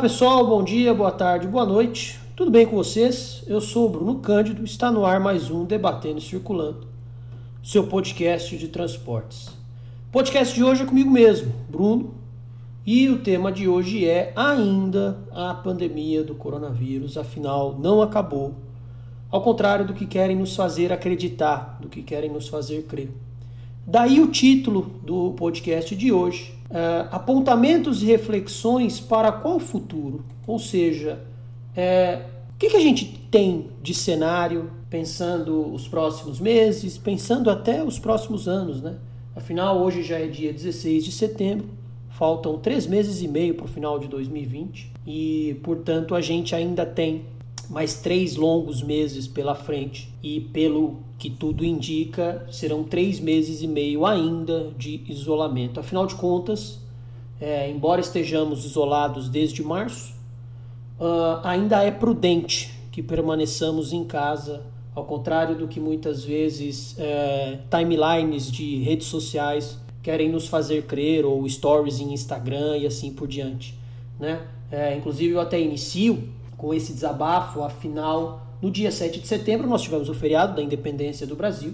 pessoal, bom dia, boa tarde, boa noite. Tudo bem com vocês? Eu sou o Bruno Cândido, está no ar mais um Debatendo e Circulando, seu podcast de transportes. O podcast de hoje é comigo mesmo, Bruno, e o tema de hoje é ainda a pandemia do coronavírus, afinal não acabou, ao contrário do que querem nos fazer acreditar, do que querem nos fazer crer. Daí o título do podcast de hoje, uh, Apontamentos e Reflexões para qual futuro? Ou seja, é, o que, que a gente tem de cenário pensando os próximos meses, pensando até os próximos anos, né? Afinal, hoje já é dia 16 de setembro, faltam três meses e meio para o final de 2020 e, portanto, a gente ainda tem mais três longos meses pela frente e, pelo que tudo indica, serão três meses e meio ainda de isolamento. Afinal de contas, é, embora estejamos isolados desde março, uh, ainda é prudente que permaneçamos em casa, ao contrário do que muitas vezes é, timelines de redes sociais querem nos fazer crer, ou stories em Instagram e assim por diante. Né? É, inclusive, eu até inicio com esse desabafo, afinal, no dia 7 de setembro nós tivemos o feriado da independência do Brasil,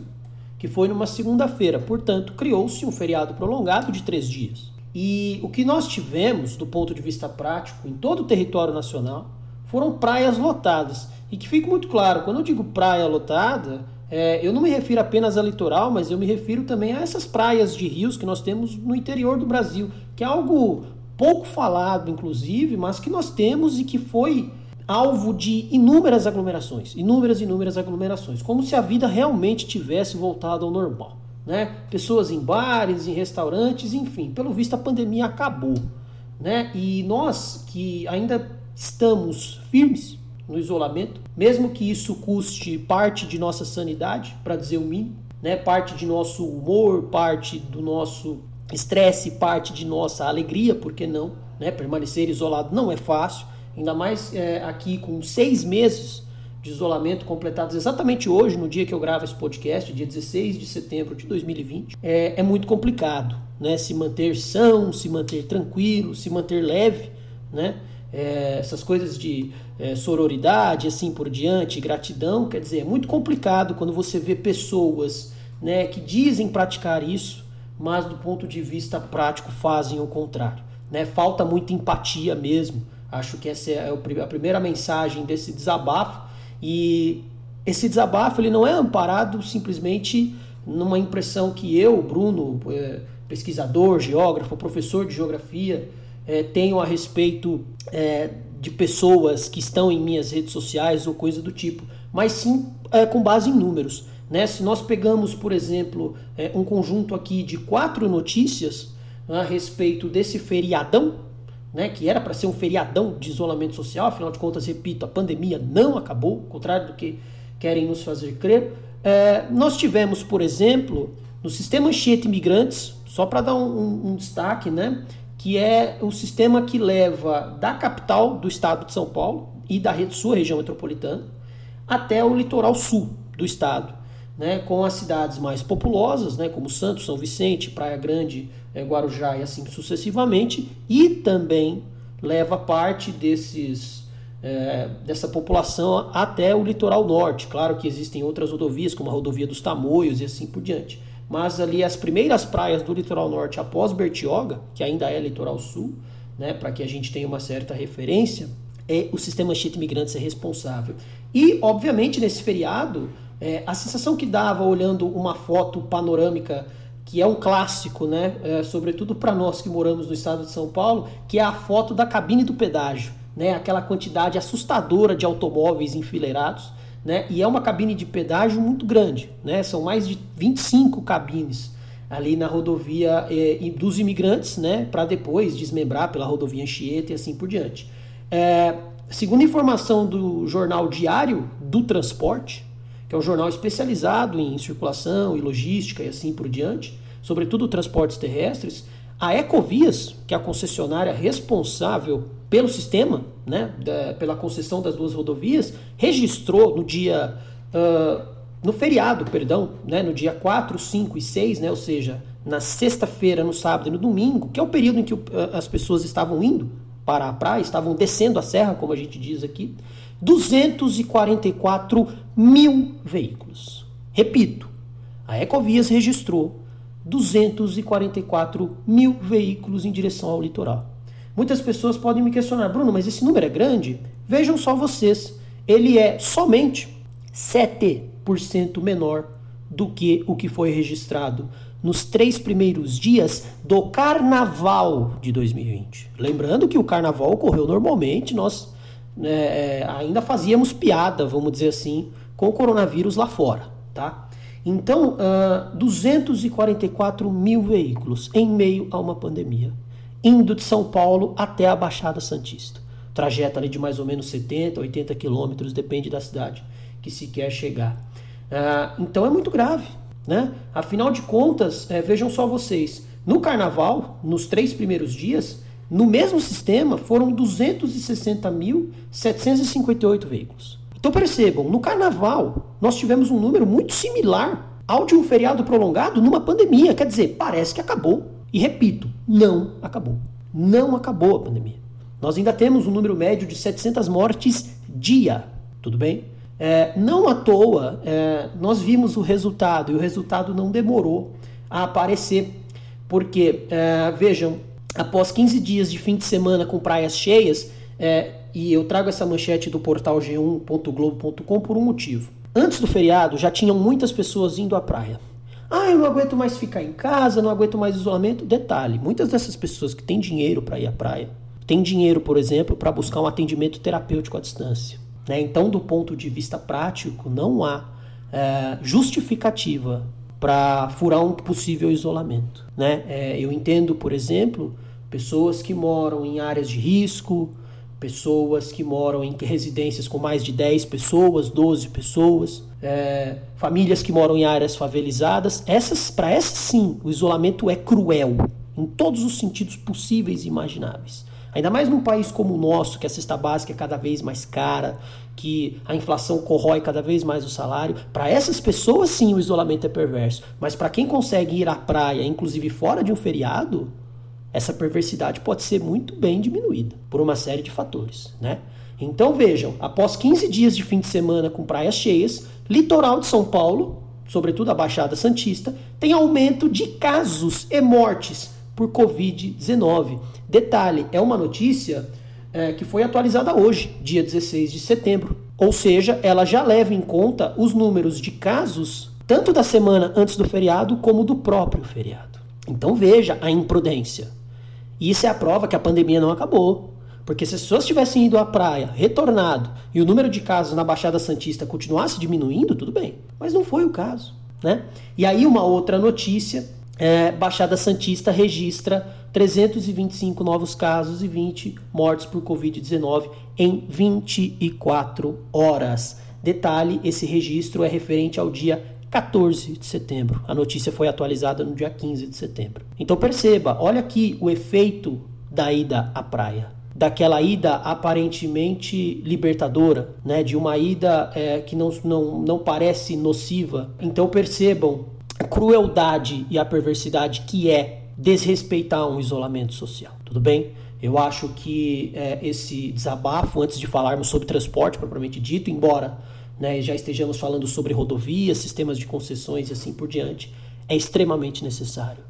que foi numa segunda-feira, portanto, criou-se um feriado prolongado de três dias. E o que nós tivemos, do ponto de vista prático, em todo o território nacional, foram praias lotadas. E que fique muito claro, quando eu digo praia lotada, é, eu não me refiro apenas a litoral, mas eu me refiro também a essas praias de rios que nós temos no interior do Brasil, que é algo pouco falado, inclusive, mas que nós temos e que foi alvo de inúmeras aglomerações, inúmeras, inúmeras aglomerações, como se a vida realmente tivesse voltado ao normal. Né? Pessoas em bares, em restaurantes, enfim, pelo visto a pandemia acabou. Né? E nós que ainda estamos firmes no isolamento, mesmo que isso custe parte de nossa sanidade, para dizer o mínimo, né? parte de nosso humor, parte do nosso estresse, parte de nossa alegria, por que não? Né? Permanecer isolado não é fácil ainda mais é, aqui com seis meses de isolamento completados exatamente hoje, no dia que eu gravo esse podcast, dia 16 de setembro de 2020, é, é muito complicado, né? Se manter são, se manter tranquilo, se manter leve, né? É, essas coisas de é, sororidade, assim por diante, gratidão, quer dizer, é muito complicado quando você vê pessoas né, que dizem praticar isso, mas do ponto de vista prático fazem o contrário. Né? Falta muita empatia mesmo Acho que essa é a primeira mensagem desse desabafo. E esse desabafo ele não é amparado simplesmente numa impressão que eu, Bruno, é, pesquisador, geógrafo, professor de geografia, é, tenho a respeito é, de pessoas que estão em minhas redes sociais ou coisa do tipo, mas sim com base em números. Né? Se nós pegamos, por exemplo, um conjunto aqui de quatro notícias a respeito desse feriadão, né, que era para ser um feriadão de isolamento social, afinal de contas, repito, a pandemia não acabou, ao contrário do que querem nos fazer crer. É, nós tivemos, por exemplo, no sistema Anchieta Imigrantes, só para dar um, um, destaque, né, que é o sistema que leva da capital do estado de São Paulo e da sua região metropolitana até o litoral sul do estado né, com as cidades mais populosas, né, como Santos, São Vicente, Praia Grande, Guarujá e assim sucessivamente, e também leva parte desses é, dessa população até o litoral norte. Claro que existem outras rodovias, como a rodovia dos Tamoios e assim por diante. Mas ali as primeiras praias do litoral norte após Bertioga, que ainda é litoral sul, né, para que a gente tenha uma certa referência, é o sistema Anchieta Imigrantes é responsável. E, obviamente, nesse feriado, é, a sensação que dava olhando uma foto panorâmica, que é um clássico, né? É, sobretudo para nós que moramos no estado de São Paulo, que é a foto da cabine do pedágio, né? Aquela quantidade assustadora de automóveis enfileirados, né? E é uma cabine de pedágio muito grande, né? São mais de 25 cabines ali na rodovia é, dos imigrantes, né? Para depois desmembrar pela rodovia Anchieta e assim por diante. É, segundo informação do jornal Diário do Transporte, que é um jornal especializado em circulação e logística e assim por diante, sobretudo transportes terrestres, a Ecovias, que é a concessionária responsável pelo sistema, né, da, pela concessão das duas rodovias, registrou no dia. Uh, no feriado, perdão, né, no dia 4, 5 e 6, né, ou seja, na sexta-feira, no sábado e no domingo, que é o período em que uh, as pessoas estavam indo para a praia, estavam descendo a serra, como a gente diz aqui, 244 mil veículos. Repito, a Ecovias registrou 244 mil veículos em direção ao litoral. Muitas pessoas podem me questionar, Bruno, mas esse número é grande? Vejam só vocês, ele é somente 7% menor do que o que foi registrado nos três primeiros dias do carnaval de 2020. Lembrando que o carnaval ocorreu normalmente, nós né, é, ainda fazíamos piada, vamos dizer assim, com o coronavírus lá fora, tá? Então, uh, ah, 244 mil veículos em meio a uma pandemia, indo de São Paulo até a Baixada Santista. Trajeto ali de mais ou menos 70, 80 quilômetros, depende da cidade que se quer chegar. Uh, então é muito grave, né? Afinal de contas, é, vejam só vocês, no carnaval, nos três primeiros dias, no mesmo sistema foram 260.758 veículos. Então percebam, no carnaval nós tivemos um número muito similar ao de um feriado prolongado numa pandemia. Quer dizer, parece que acabou. E repito, não acabou. Não acabou a pandemia. Nós ainda temos um número médio de 700 mortes dia. Tudo bem? É, não à toa, é, nós vimos o resultado e o resultado não demorou a aparecer. Porque, é, vejam, após 15 dias de fim de semana com praias cheias, é, e eu trago essa manchete do portal g1.globo.com por um motivo. Antes do feriado já tinham muitas pessoas indo à praia. Ah, eu não aguento mais ficar em casa, não aguento mais isolamento. Detalhe: muitas dessas pessoas que têm dinheiro para ir à praia, têm dinheiro, por exemplo, para buscar um atendimento terapêutico à distância. Né? Então, do ponto de vista prático, não há é, justificativa para furar um possível isolamento. Né? É, eu entendo, por exemplo, pessoas que moram em áreas de risco, pessoas que moram em residências com mais de 10 pessoas, 12 pessoas, é, famílias que moram em áreas favelizadas. Essas, para essas sim, o isolamento é cruel em todos os sentidos possíveis e imagináveis. Ainda mais num país como o nosso, que a cesta básica é cada vez mais cara, que a inflação corrói cada vez mais o salário. Para essas pessoas, sim, o isolamento é perverso. Mas para quem consegue ir à praia, inclusive fora de um feriado, essa perversidade pode ser muito bem diminuída por uma série de fatores, né? Então vejam, após 15 dias de fim de semana com praias cheias, litoral de São Paulo, sobretudo a Baixada Santista, tem aumento de casos e mortes por Covid-19. Detalhe, é uma notícia é, que foi atualizada hoje, dia 16 de setembro. Ou seja, ela já leva em conta os números de casos, tanto da semana antes do feriado como do próprio feriado. Então veja a imprudência. E isso é a prova que a pandemia não acabou. Porque se as pessoas tivessem ido à praia, retornado, e o número de casos na Baixada Santista continuasse diminuindo, tudo bem. Mas não foi o caso. Né? E aí uma outra notícia, é, Baixada Santista registra 325 novos casos e 20 mortes por Covid-19 em 24 horas. Detalhe, esse registro é referente ao dia 14 de setembro. A notícia foi atualizada no dia 15 de setembro. Então perceba, olha aqui o efeito da ida à praia. Daquela ida aparentemente libertadora, né? de uma ida é, que não, não, não parece nociva. Então percebam a crueldade e a perversidade que é desrespeitar um isolamento social. Tudo bem? Eu acho que é, esse desabafo, antes de falarmos sobre transporte propriamente dito, embora né, já estejamos falando sobre rodovias, sistemas de concessões e assim por diante, é extremamente necessário.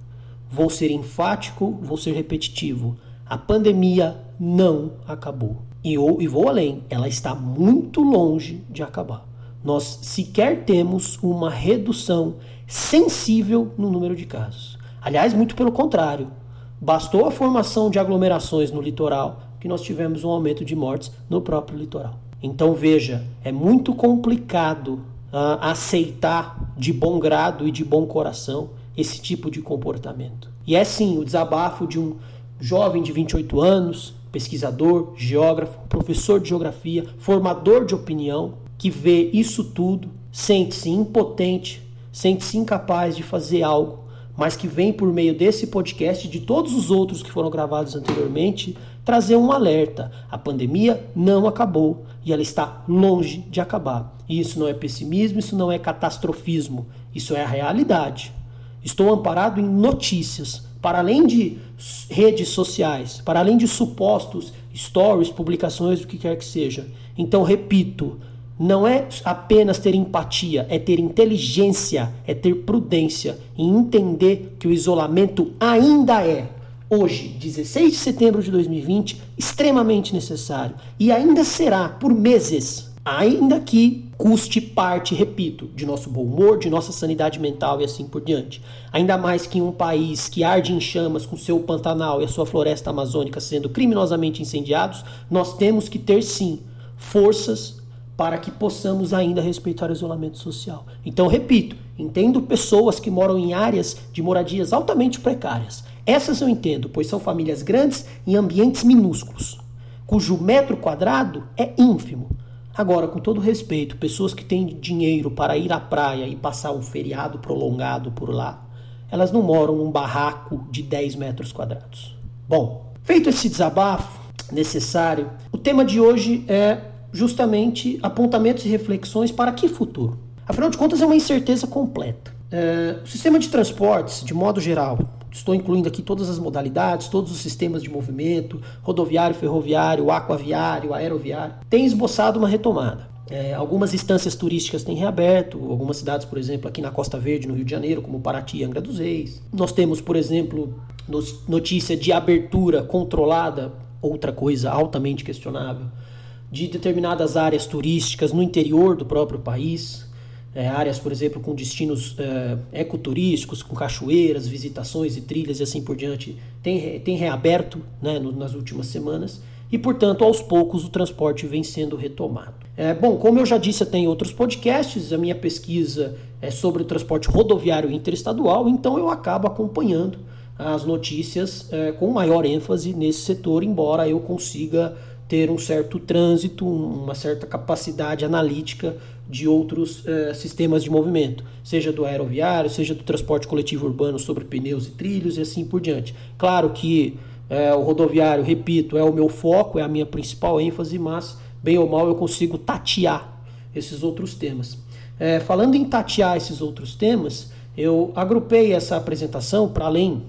Vou ser enfático, vou ser repetitivo. A pandemia não acabou. E, e vou além, ela está muito longe de acabar. Nós sequer temos uma redução sensível no número de casos. Aliás, muito pelo contrário. Bastou a formação de aglomerações no litoral que nós tivemos um aumento de mortes no próprio litoral. Então veja, é muito complicado uh, aceitar de bom grado e de bom coração esse tipo de comportamento. E é sim o desabafo de um jovem de 28 anos, pesquisador, geógrafo, professor de geografia, formador de opinião, que vê isso tudo, sente-se impotente, sente-se incapaz de fazer algo, mas que vem por meio desse podcast e de todos os outros que foram gravados anteriormente trazer um alerta. A pandemia não acabou e ela está longe de acabar. E isso não é pessimismo, isso não é catastrofismo, isso é a realidade. Estou amparado em notícias, para além de redes sociais, para além de supostos stories, publicações, o que quer que seja. Então, repito, não é apenas ter empatia, é ter inteligência, é ter prudência e entender que o isolamento ainda é, hoje, 16 de setembro de 2020, extremamente necessário e ainda será por meses, ainda que custe parte, repito, de nosso bom humor, de nossa sanidade mental e assim por diante. Ainda mais que em um país que arde em chamas com seu Pantanal e a sua floresta amazônica sendo criminosamente incendiados, nós temos que ter sim forças para que possamos ainda respeitar o isolamento social. Então, repito, entendo pessoas que moram em áreas de moradias altamente precárias. Essas eu entendo, pois são famílias grandes em ambientes minúsculos, cujo metro quadrado é ínfimo. Agora, com todo respeito, pessoas que têm dinheiro para ir à praia e passar um feriado prolongado por lá, elas não moram num barraco de 10 metros quadrados. Bom, feito esse desabafo necessário, o tema de hoje é justamente apontamentos e reflexões para que futuro? Afinal de contas, é uma incerteza completa. É, o sistema de transportes, de modo geral, estou incluindo aqui todas as modalidades, todos os sistemas de movimento, rodoviário, ferroviário, aquaviário, aeroviário, tem esboçado uma retomada. É, algumas instâncias turísticas têm reaberto, algumas cidades, por exemplo, aqui na Costa Verde, no Rio de Janeiro, como Paraty e Angra dos Reis. Nós temos, por exemplo, notícia de abertura controlada, outra coisa altamente questionável, de determinadas áreas turísticas no interior do próprio país, é, áreas, por exemplo, com destinos é, ecoturísticos, com cachoeiras, visitações e trilhas e assim por diante, tem, tem reaberto né, no, nas últimas semanas e, portanto, aos poucos o transporte vem sendo retomado. É, bom, como eu já disse até em outros podcasts, a minha pesquisa é sobre o transporte rodoviário interestadual, então eu acabo acompanhando as notícias é, com maior ênfase nesse setor, embora eu consiga ter um certo trânsito, uma certa capacidade analítica de outros eh, sistemas de movimento, seja do aeroviário, seja do transporte coletivo urbano sobre pneus e trilhos e assim por diante. Claro que eh, o rodoviário, repito, é o meu foco, é a minha principal ênfase, mas bem ou mal eu consigo tatear esses outros temas. Eh, falando em tatear esses outros temas, eu agrupei essa apresentação para além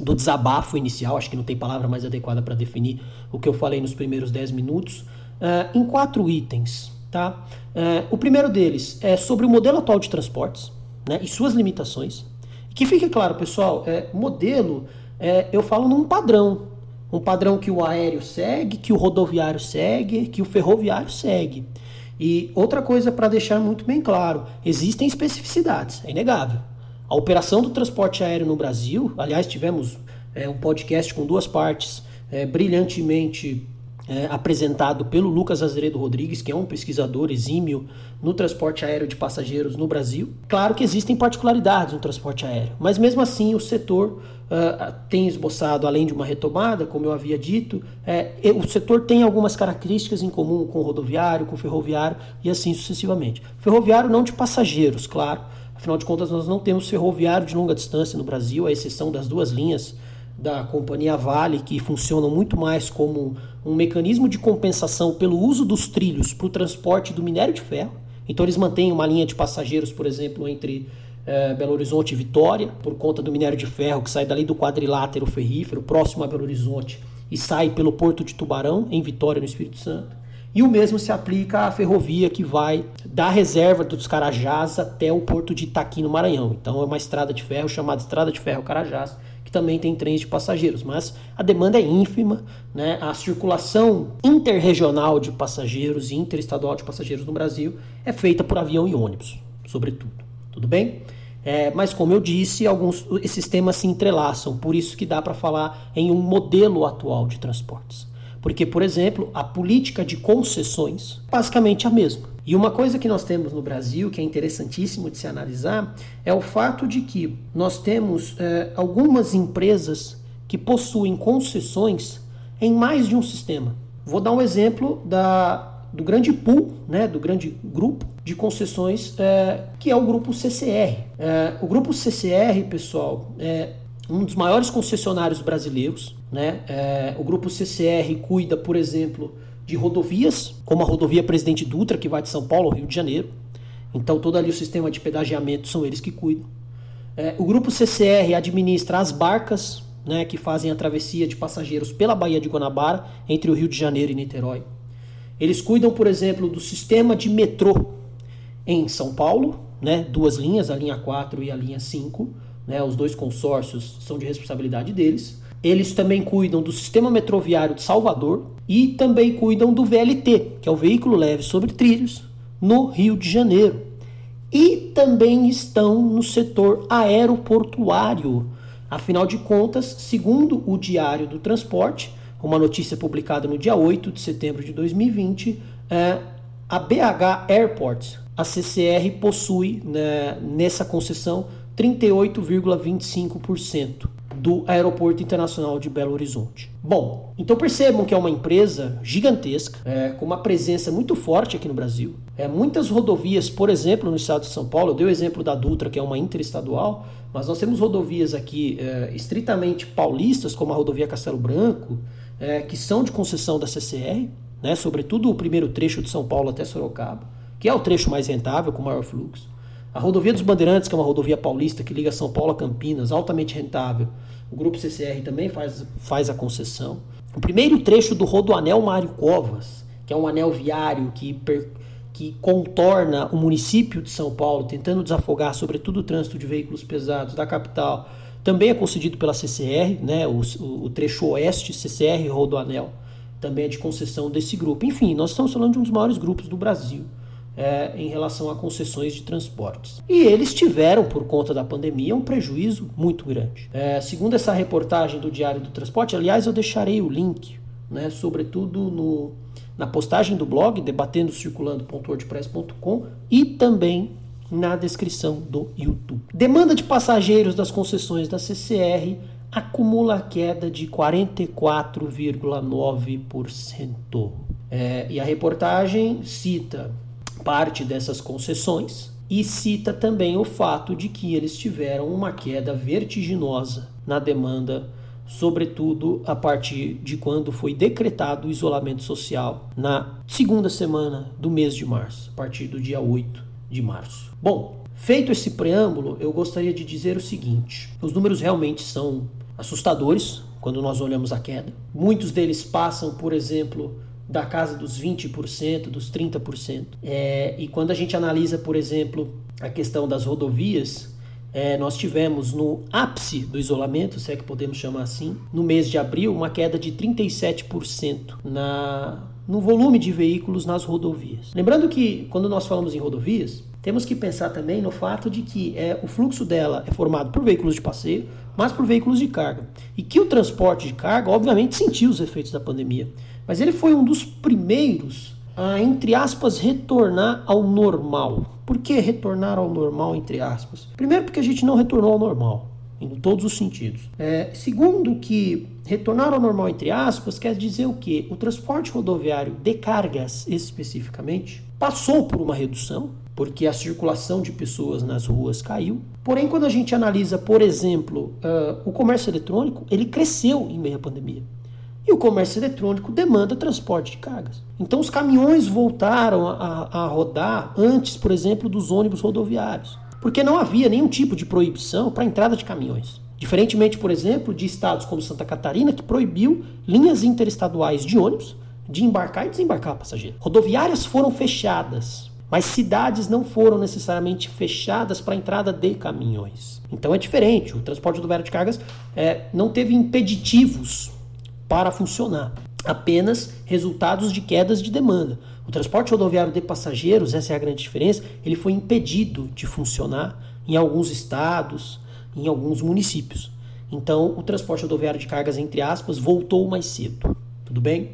do desabafo inicial, acho que não tem palavra mais adequada para definir o que eu falei nos primeiros 10 minutos, uh, em quatro itens. Tá? Uh, o primeiro deles é sobre o modelo atual de transportes né, e suas limitações. Que fique claro, pessoal, é, modelo, é, eu falo num padrão. Um padrão que o aéreo segue, que o rodoviário segue, que o ferroviário segue. E outra coisa para deixar muito bem claro: existem especificidades, é inegável. A operação do transporte aéreo no Brasil, aliás, tivemos é, um podcast com duas partes é, brilhantemente é, apresentado pelo Lucas Azeredo Rodrigues, que é um pesquisador exímio no transporte aéreo de passageiros no Brasil. Claro que existem particularidades no transporte aéreo, mas mesmo assim o setor uh, tem esboçado, além de uma retomada, como eu havia dito, é, o setor tem algumas características em comum com o rodoviário, com o ferroviário e assim sucessivamente. Ferroviário não de passageiros, claro Afinal de contas, nós não temos ferroviário de longa distância no Brasil, à exceção das duas linhas da companhia Vale, que funcionam muito mais como um mecanismo de compensação pelo uso dos trilhos para o transporte do minério de ferro. Então, eles mantêm uma linha de passageiros, por exemplo, entre é, Belo Horizonte e Vitória, por conta do minério de ferro que sai dali do quadrilátero ferrífero, próximo a Belo Horizonte, e sai pelo Porto de Tubarão, em Vitória, no Espírito Santo. E o mesmo se aplica à ferrovia que vai da reserva dos Carajás até o porto de Itaqui, no Maranhão. Então é uma estrada de ferro chamada Estrada de Ferro Carajás, que também tem trens de passageiros, mas a demanda é ínfima, né? A circulação interregional de passageiros e interestadual de passageiros no Brasil é feita por avião e ônibus, sobretudo. Tudo bem? É, mas como eu disse, alguns esses temas se entrelaçam, por isso que dá para falar em um modelo atual de transportes. Porque, por exemplo, a política de concessões basicamente é a mesma. E uma coisa que nós temos no Brasil que é interessantíssimo de se analisar é o fato de que nós temos é, algumas empresas que possuem concessões em mais de um sistema. Vou dar um exemplo da, do grande pool, né, do grande grupo de concessões, é, que é o grupo CCR. É, o grupo CCR, pessoal, é um dos maiores concessionários brasileiros. Né? É, o grupo CCR cuida, por exemplo, de rodovias, como a rodovia Presidente Dutra, que vai de São Paulo ao Rio de Janeiro. Então, todo ali o sistema de pedagiamento são eles que cuidam. É, o grupo CCR administra as barcas né, que fazem a travessia de passageiros pela Baía de Guanabara, entre o Rio de Janeiro e Niterói. Eles cuidam, por exemplo, do sistema de metrô em São Paulo, né, duas linhas, a linha 4 e a linha 5. Né, os dois consórcios são de responsabilidade deles. Eles também cuidam do sistema metroviário de Salvador e também cuidam do VLT, que é o veículo leve sobre trilhos, no Rio de Janeiro. E também estão no setor aeroportuário. Afinal de contas, segundo o Diário do Transporte, uma notícia publicada no dia 8 de setembro de 2020, é, a BH Airport, a CCR, possui né, nessa concessão 38,25% do Aeroporto Internacional de Belo Horizonte. Bom, então percebam que é uma empresa gigantesca, é, com uma presença muito forte aqui no Brasil. É, muitas rodovias, por exemplo, no estado de São Paulo, eu dei o exemplo da Dutra, que é uma interestadual, mas nós temos rodovias aqui é, estritamente paulistas, como a rodovia Castelo Branco, é, que são de concessão da CCR, né, sobretudo o primeiro trecho de São Paulo até Sorocaba, que é o trecho mais rentável, com maior fluxo. A rodovia dos Bandeirantes, que é uma rodovia paulista que liga São Paulo a Campinas, altamente rentável. O grupo CCR também faz, faz a concessão. O primeiro trecho do Rodoanel Mário Covas, que é um anel viário que, per, que contorna o município de São Paulo, tentando desafogar, sobretudo, o trânsito de veículos pesados da capital, também é concedido pela CCR, né? o, o, o trecho oeste CCR Rodoanel também é de concessão desse grupo. Enfim, nós estamos falando de um dos maiores grupos do Brasil é, em relação a concessões de transportes. E eles tiveram, por conta da pandemia, um prejuízo muito grande. É, segundo essa reportagem do Diário do Transporte, aliás, eu deixarei o link, né, sobretudo no, na postagem do blog, debatendocirculando.wordpress.com e também na descrição do YouTube. Demanda de passageiros das concessões da CCR acumula queda de 44,9%. É, e a reportagem cita parte dessas concessões e cita também o fato de que eles tiveram uma queda vertiginosa na demanda, sobretudo a partir de quando foi decretado o isolamento social na segunda semana do mês de março, a partir do dia 8 de março. Bom, feito esse preâmbulo, eu gostaria de dizer o seguinte: os números realmente são assustadores quando nós olhamos a queda. Muitos deles passam, por exemplo, da casa dos 20%, dos 30%. É, e quando a gente analisa, por exemplo, a questão das rodovias, é, nós tivemos no ápice do isolamento, se é que podemos chamar assim, no mês de abril, uma queda de 37% na, no volume de veículos nas rodovias. Lembrando que quando nós falamos em rodovias, temos que pensar também no fato de que é, o fluxo dela é formado por veículos de passeio, mas por veículos de carga. E que o transporte de carga, obviamente, sentiu os efeitos da pandemia. Mas ele foi um dos primeiros a, entre aspas, retornar ao normal. Por que retornar ao normal, entre aspas? Primeiro, porque a gente não retornou ao normal, em todos os sentidos. É, segundo, que retornar ao normal, entre aspas, quer dizer o quê? O transporte rodoviário de cargas, especificamente, passou por uma redução, porque a circulação de pessoas nas ruas caiu. Porém, quando a gente analisa, por exemplo, uh, o comércio eletrônico, ele cresceu em meio à pandemia. E o comércio eletrônico demanda transporte de cargas. Então os caminhões voltaram a, a, rodar antes, por exemplo, dos ônibus rodoviários. Porque não havia nenhum tipo de proibição para a entrada de caminhões. Diferentemente, por exemplo, de estados como Santa Catarina, que proibiu linhas interestaduais de ônibus de embarcar e desembarcar passageiros. Rodoviárias foram fechadas, mas cidades não foram necessariamente fechadas para a entrada de caminhões. Então é diferente. O transporte rodoviário de cargas é, não teve impeditivos para funcionar. Apenas resultados de quedas de demanda. O transporte rodoviário de passageiros, essa é a grande diferença, ele foi impedido de funcionar em alguns estados, em alguns municípios. Então, o transporte rodoviário de cargas, entre aspas, voltou mais cedo. Tudo bem?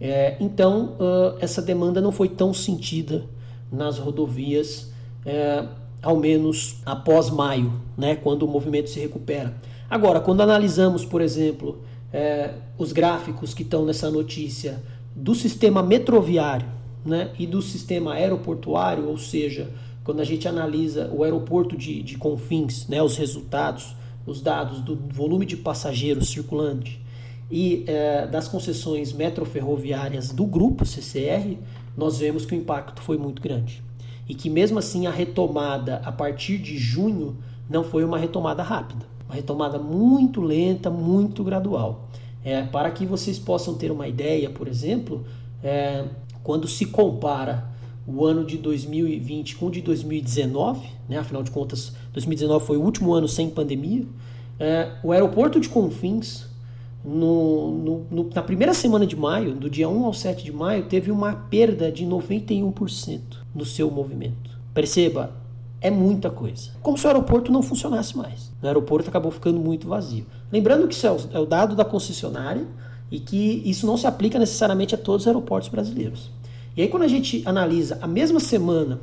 É, então, uh, essa demanda não foi tão sentida nas rodovias, é, ao menos após maio, né, quando o movimento se recupera. Agora, quando analisamos, por exemplo, é, os gráficos que estão nessa notícia do sistema metroviário né, e do sistema aeroportuário, ou seja, quando a gente analisa o aeroporto de, de Confins, né, os resultados, os dados do volume de passageiros circulante e é, das concessões metroferroviárias do grupo CCR, nós vemos que o impacto foi muito grande. E que mesmo assim a retomada a partir de junho não foi uma retomada rápida. Uma retomada muito lenta, muito gradual. É, para que vocês possam ter uma ideia, por exemplo, é, quando se compara o ano de 2020 com o de 2019, né? afinal de contas, 2019 foi o último ano sem pandemia. É, o aeroporto de Confins, no, no, no, na primeira semana de maio, do dia 1 ao 7 de maio, teve uma perda de 91% no seu movimento. Perceba, é muita coisa. Como se o aeroporto não funcionasse mais. O aeroporto acabou ficando muito vazio. Lembrando que isso é o é dado da concessionária e que isso não se aplica necessariamente a todos os aeroportos brasileiros. E aí, quando a gente analisa a mesma semana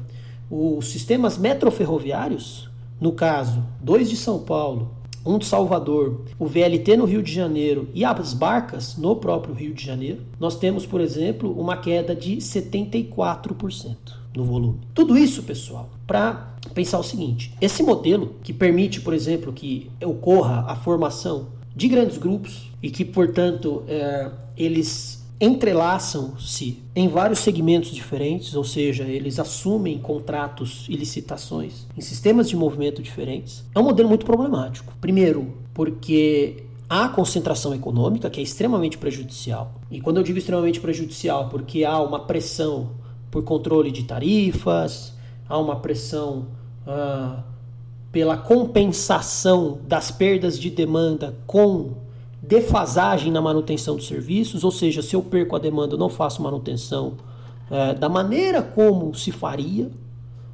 os sistemas metroferroviários, no caso, dois de São Paulo, um de Salvador, o VLT no Rio de Janeiro e as barcas no próprio Rio de Janeiro, nós temos, por exemplo, uma queda de 74% no volume. Tudo isso, pessoal, para pensar o seguinte: esse modelo que permite, por exemplo, que ocorra a formação de grandes grupos e que, portanto, é, eles entrelaçam-se em vários segmentos diferentes, ou seja, eles assumem contratos e licitações em sistemas de movimento diferentes, é um modelo muito problemático. Primeiro, porque há concentração econômica que é extremamente prejudicial. E quando eu digo extremamente prejudicial, porque há uma pressão por controle de tarifas, há uma pressão uh, pela compensação das perdas de demanda com defasagem na manutenção dos serviços, ou seja, se eu perco a demanda, eu não faço manutenção é, da maneira como se faria,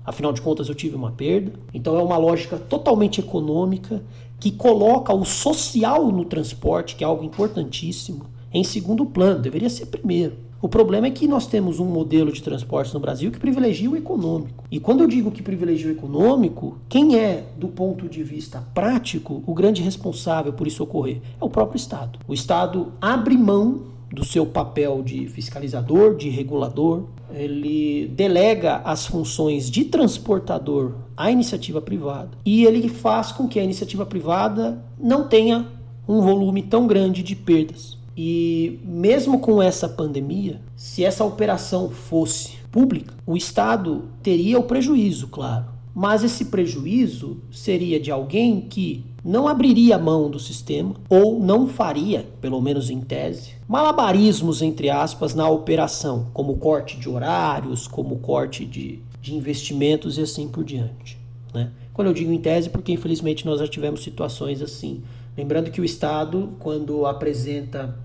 afinal de contas eu tive uma perda. Então é uma lógica totalmente econômica que coloca o social no transporte, que é algo importantíssimo, em segundo plano, deveria ser primeiro. O problema é que nós temos um modelo de transporte no Brasil que privilegia o econômico. E quando eu digo que privilegia o econômico, quem é, do ponto de vista prático, o grande responsável por isso ocorrer? É o próprio Estado. O Estado abre mão do seu papel de fiscalizador, de regulador, ele delega as funções de transportador à iniciativa privada e ele faz com que a iniciativa privada não tenha um volume tão grande de perdas. E mesmo com essa pandemia, se essa operação fosse pública, o Estado teria o prejuízo, claro. Mas esse prejuízo seria de alguém que não abriria mão do sistema ou não faria, pelo menos em tese, malabarismos, entre aspas, na operação, como corte de horários, como corte de, de investimentos e assim por diante. Né? Quando eu digo em tese, porque infelizmente nós já tivemos situações assim. Lembrando que o Estado, quando apresenta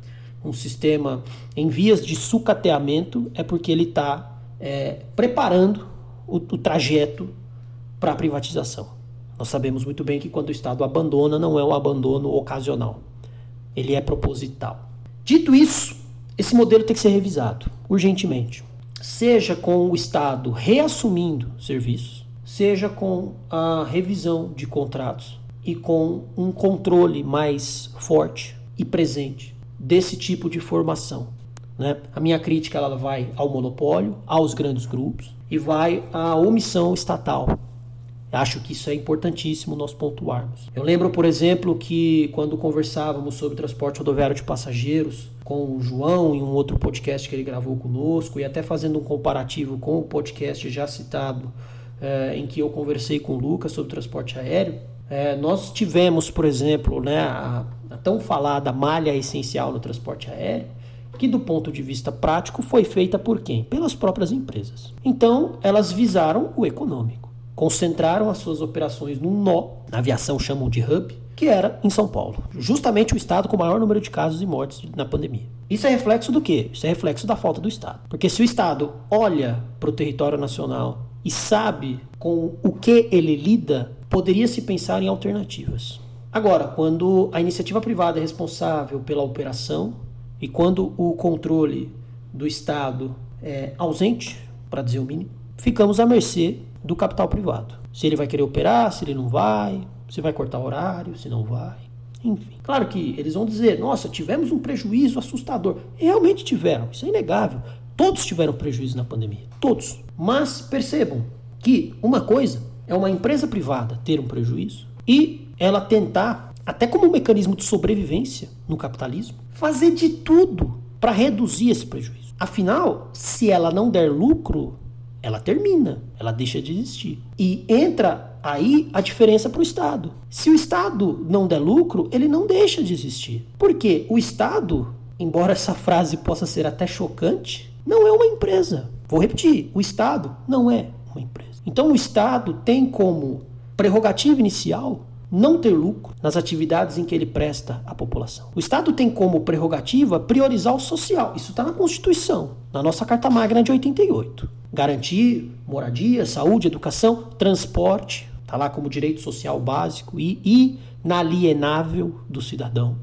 um sistema em vias de sucateamento, é porque ele está é, preparando o, o trajeto para a privatização. Nós sabemos muito bem que quando o Estado abandona, não é um abandono ocasional, ele é proposital. Dito isso, esse modelo tem que ser revisado urgentemente, seja com o Estado reassumindo serviços, seja com a revisão de contratos e com um controle mais forte e presente desse tipo de formação. Né? A minha crítica ela vai ao monopólio, aos grandes grupos e vai à omissão estatal. Acho que isso é importantíssimo nós pontuarmos. Eu lembro, por exemplo, que quando conversávamos sobre transporte rodoviário de passageiros com o João em um outro podcast que ele gravou conosco e até fazendo um comparativo com o podcast já citado é, em que eu conversei com o Lucas sobre transporte aéreo, é, nós tivemos, por exemplo, né, a, a tão falada malha essencial no transporte aéreo, que do ponto de vista prático foi feita por quem? Pelas próprias empresas. Então, elas visaram o econômico. Concentraram as suas operações num nó, na aviação chamam de hub, que era em São Paulo. Justamente o estado com o maior número de casos e mortes na pandemia. Isso é reflexo do quê? Isso é reflexo da falta do Estado. Porque se o Estado olha para o território nacional e sabe com o que ele lida, poderia se pensar em alternativas. Agora, quando a iniciativa privada é responsável pela operação e quando o controle do Estado é ausente, para dizer o mínimo, ficamos à mercê do capital privado. Se ele vai querer operar, se ele não vai, se vai cortar horário, se não vai. Enfim, claro que eles vão dizer: nossa, tivemos um prejuízo assustador. Realmente tiveram, isso é inegável. Todos tiveram prejuízo na pandemia, todos. Mas percebam que uma coisa é uma empresa privada ter um prejuízo e ela tentar, até como um mecanismo de sobrevivência no capitalismo, fazer de tudo para reduzir esse prejuízo. Afinal, se ela não der lucro, ela termina, ela deixa de existir. E entra Aí a diferença para o Estado. Se o Estado não der lucro, ele não deixa de existir. Porque o Estado, embora essa frase possa ser até chocante, não é uma empresa. Vou repetir: o Estado não é. Então o Estado tem como prerrogativa inicial não ter lucro nas atividades em que ele presta à população. O Estado tem como prerrogativa priorizar o social. Isso está na Constituição, na nossa Carta Magna de 88. Garantir moradia, saúde, educação, transporte, está lá como direito social básico e inalienável do cidadão.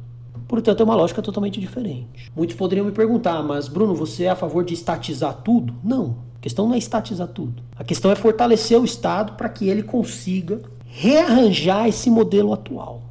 Portanto, é uma lógica totalmente diferente. Muitos poderiam me perguntar, mas Bruno, você é a favor de estatizar tudo? Não. A questão não é estatizar tudo. A questão é fortalecer o Estado para que ele consiga rearranjar esse modelo atual.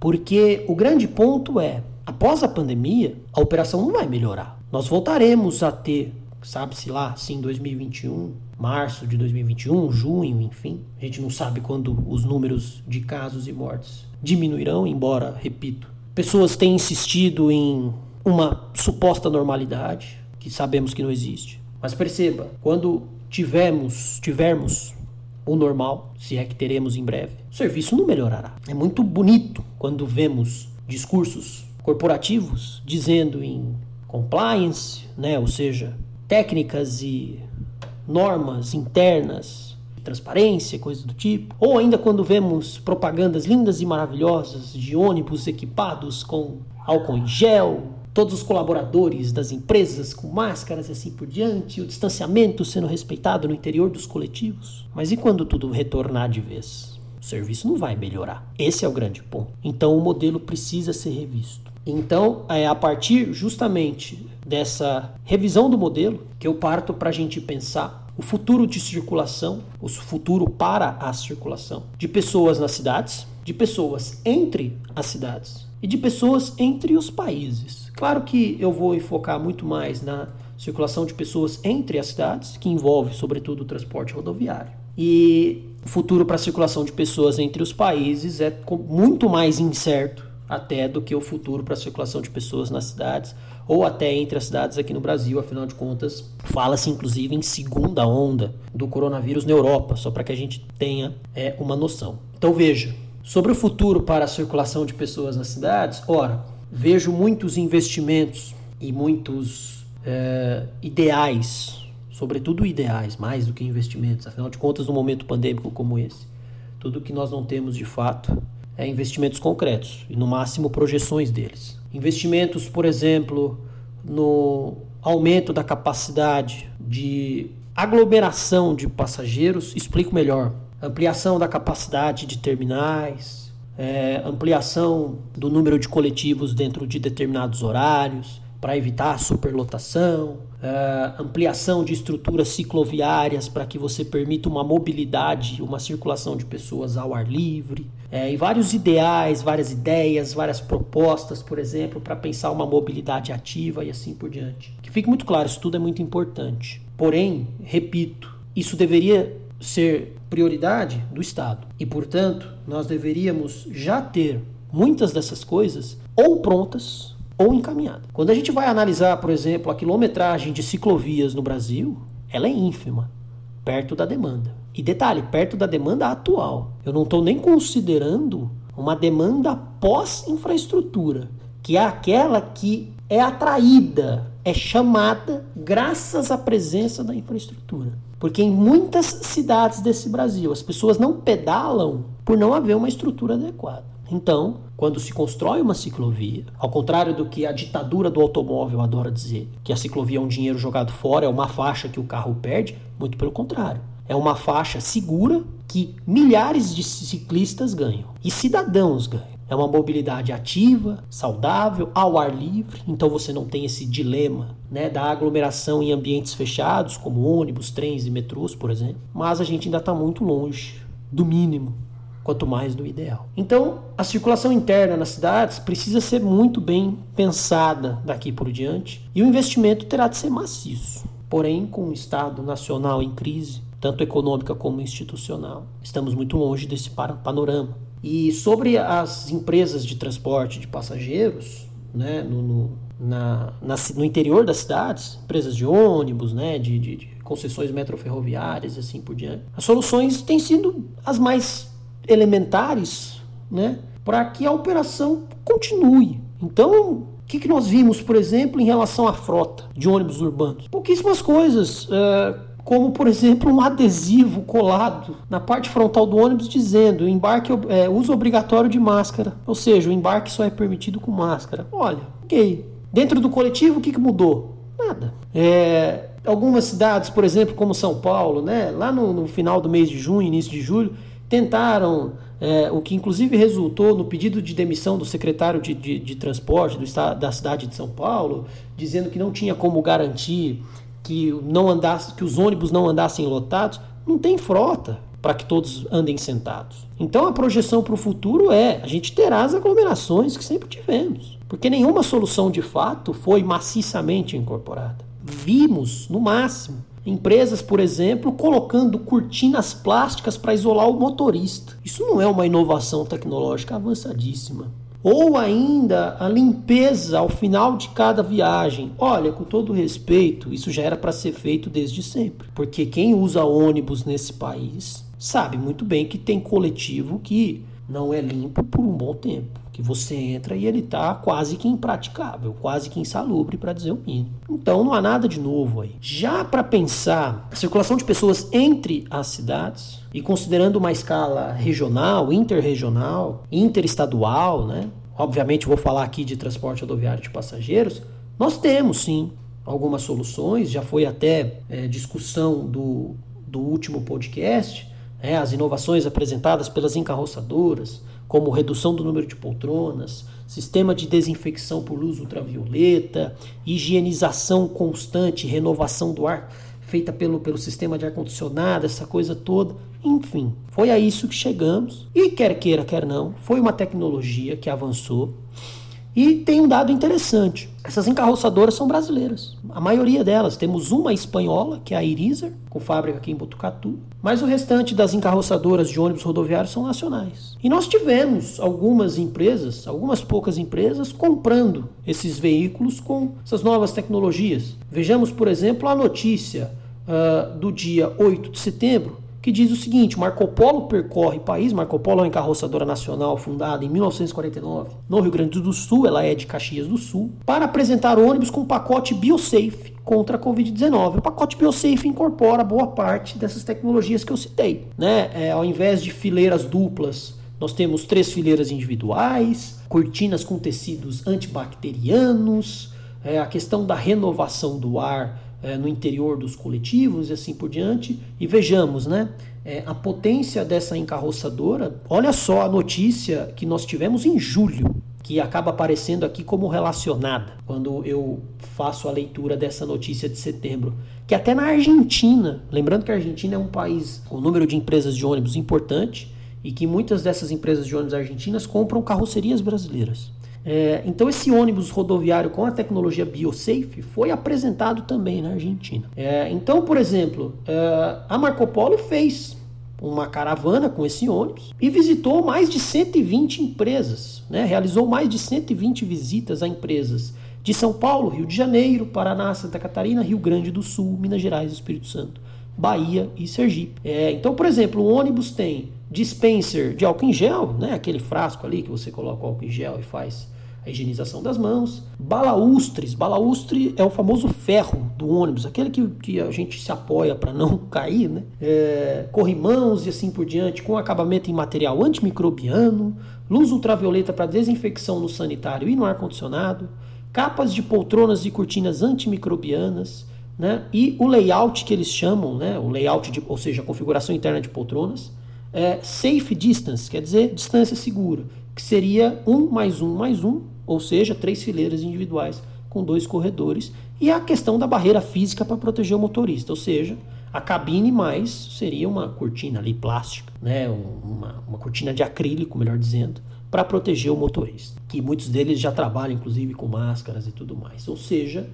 Porque o grande ponto é, após a pandemia, a operação não vai melhorar. Nós voltaremos a ter, sabe-se lá, sim, 2021, março de 2021, junho, enfim. A gente não sabe quando os números de casos e mortes diminuirão, embora, repito, pessoas têm insistido em uma suposta normalidade, que sabemos que não existe. Mas perceba, quando tivermos, tivermos o normal, se é que teremos em breve, o serviço não melhorará. É muito bonito quando vemos discursos corporativos dizendo em compliance, né, ou seja, técnicas e normas internas, transparência, coisas do tipo, ou ainda quando vemos propagandas lindas e maravilhosas de ônibus equipados com álcool em gel, todos os colaboradores das empresas com máscaras e assim por diante, o distanciamento sendo respeitado no interior dos coletivos. Mas e quando tudo retornar de vez? O serviço não vai melhorar. Esse é o grande ponto. Então o modelo precisa ser revisto. Então é a partir justamente dessa revisão do modelo que eu parto para a gente pensar o futuro de circulação, o futuro para a circulação de pessoas nas cidades, de pessoas entre as cidades e de pessoas entre os países. Claro que eu vou enfocar muito mais na circulação de pessoas entre as cidades, que envolve, sobretudo, o transporte rodoviário. E o futuro para a circulação de pessoas entre os países é muito mais incerto até do que o futuro para a circulação de pessoas nas cidades ou até entre as cidades aqui no Brasil, afinal de contas, fala-se inclusive em segunda onda do coronavírus na Europa, só para que a gente tenha é, uma noção. Então veja, sobre o futuro para a circulação de pessoas nas cidades, ora, vejo muitos investimentos e muitos é, ideais, sobretudo ideais, mais do que investimentos, afinal de contas, num momento pandêmico como esse, tudo que nós não temos de fato é investimentos concretos e, no máximo, projeções deles. Investimentos, por exemplo, no aumento da capacidade de aglomeração de passageiros, explico melhor. Ampliação da capacidade de terminais, é, ampliação do número de coletivos dentro de determinados horários para evitar a superlotação, é, ampliação de estruturas cicloviárias para que você permita uma mobilidade, uma circulação de pessoas ao ar livre, é, e vários ideais, várias ideias, várias propostas, por exemplo, para pensar uma mobilidade ativa e assim por diante. Que fique muito claro, isso tudo é muito importante. Porém, repito, isso deveria ser prioridade do Estado. E, portanto, nós deveríamos já ter muitas dessas coisas ou prontas ou encaminhadas. Quando a gente vai analisar, por exemplo, a quilometragem de ciclovias no Brasil, ela é ínfima, perto da demanda. E detalhe, perto da demanda atual. Eu não estou nem considerando uma demanda pós-infraestrutura, que é aquela que é atraída, é chamada graças à presença da infraestrutura. Porque em muitas cidades desse Brasil as pessoas não pedalam por não haver uma estrutura adequada. Então, quando se constrói uma ciclovia, ao contrário do que a ditadura do automóvel adora dizer, que a ciclovia é um dinheiro jogado fora, é uma faixa que o carro perde, muito pelo contrário. É uma faixa segura que milhares de ciclistas ganham e cidadãos ganham. É uma mobilidade ativa, saudável, ao ar livre, então você não tem esse dilema né, da aglomeração em ambientes fechados, como ônibus, trens e metrôs, por exemplo. Mas a gente ainda está muito longe do mínimo, quanto mais do ideal. Então, a circulação interna nas cidades precisa ser muito bem pensada daqui por diante e o investimento terá de ser maciço. Porém, com o Estado nacional em crise, tanto econômica como institucional, estamos muito longe desse panorama. E sobre as empresas de transporte de passageiros, né, no, no, na, na, no interior das cidades, empresas de ônibus, né, de, de, de concessões metroferroviárias e assim por diante, as soluções têm sido as mais elementares né, para que a operação continue. Então, o que, que nós vimos, por exemplo, em relação à frota de ônibus urbanos? Pouquíssimas coisas. Uh, como por exemplo um adesivo colado na parte frontal do ônibus dizendo embarque é, uso obrigatório de máscara, ou seja, o embarque só é permitido com máscara. Olha, ok. Dentro do coletivo, o que, que mudou? Nada. É, algumas cidades, por exemplo, como São Paulo, né, lá no, no final do mês de junho, início de julho, tentaram, é, o que inclusive resultou no pedido de demissão do secretário de, de, de transporte do da cidade de São Paulo, dizendo que não tinha como garantir que não andasse, que os ônibus não andassem lotados, não tem frota para que todos andem sentados. Então a projeção para o futuro é a gente terá as aglomerações que sempre tivemos, porque nenhuma solução de fato foi maciçamente incorporada. Vimos, no máximo, empresas, por exemplo, colocando cortinas plásticas para isolar o motorista. Isso não é uma inovação tecnológica avançadíssima. Ou ainda a limpeza ao final de cada viagem. Olha, com todo respeito, isso já era para ser feito desde sempre. Porque quem usa ônibus nesse país sabe muito bem que tem coletivo que não é limpo por um bom tempo. Que você entra e ele está quase que impraticável, quase que insalubre, para dizer o mínimo. Então não há nada de novo aí. Já para pensar a circulação de pessoas entre as cidades, e considerando uma escala regional, interregional, interestadual, né? Obviamente vou falar aqui de transporte rodoviário de passageiros. Nós temos sim algumas soluções, já foi até é, discussão do, do último podcast, é, as inovações apresentadas pelas encarroçadoras, como redução do número de poltronas, sistema de desinfecção por luz ultravioleta, higienização constante, renovação do ar feita pelo, pelo sistema de ar-condicionado, essa coisa toda. Enfim, foi a isso que chegamos. E quer queira, quer não, foi uma tecnologia que avançou. E tem um dado interessante: essas encarroçadoras são brasileiras. A maioria delas. Temos uma espanhola, que é a Iriser, com fábrica aqui em Botucatu. Mas o restante das encarroçadoras de ônibus rodoviários são nacionais. E nós tivemos algumas empresas, algumas poucas empresas, comprando esses veículos com essas novas tecnologias. Vejamos, por exemplo, a notícia uh, do dia 8 de setembro que diz o seguinte: Marco Polo percorre país. Marco Polo é uma encarroçadora nacional fundada em 1949 no Rio Grande do Sul, ela é de Caxias do Sul, para apresentar ônibus com pacote BioSafe contra a Covid-19. O pacote BioSafe incorpora boa parte dessas tecnologias que eu citei. Né? É, ao invés de fileiras duplas, nós temos três fileiras individuais, cortinas com tecidos antibacterianos, é, a questão da renovação do ar é, no interior dos coletivos e assim por diante. E vejamos, né? É, a potência dessa encarroçadora. Olha só a notícia que nós tivemos em julho, que acaba aparecendo aqui como relacionada, quando eu faço a leitura dessa notícia de setembro. Que até na Argentina, lembrando que a Argentina é um país com número de empresas de ônibus importante e que muitas dessas empresas de ônibus argentinas compram carrocerias brasileiras. É, então esse ônibus rodoviário com a tecnologia BioSafe foi apresentado também na Argentina. É, então, por exemplo, é, a Marco Polo fez uma caravana com esse ônibus e visitou mais de 120 empresas, né? realizou mais de 120 visitas a empresas de São Paulo, Rio de Janeiro, Paraná, Santa Catarina, Rio Grande do Sul, Minas Gerais, Espírito Santo, Bahia e Sergipe. É, então, por exemplo, o ônibus tem dispenser de álcool em gel, né? aquele frasco ali que você coloca o álcool em gel e faz a higienização das mãos. Balaustres. Balaustre é o famoso ferro do ônibus, aquele que, que a gente se apoia para não cair, né? É, corrimãos e assim por diante, com acabamento em material antimicrobiano, luz ultravioleta para desinfecção no sanitário e no ar-condicionado, capas de poltronas e cortinas antimicrobianas, né? E o layout que eles chamam, né? O layout, de, ou seja, a configuração interna de poltronas, é safe distance, quer dizer distância segura, que seria um mais um mais um ou seja, três fileiras individuais com dois corredores, e a questão da barreira física para proteger o motorista, ou seja, a cabine mais seria uma cortina ali plástica, né, uma, uma cortina de acrílico, melhor dizendo, para proteger o motorista, que muitos deles já trabalham inclusive com máscaras e tudo mais. Ou seja,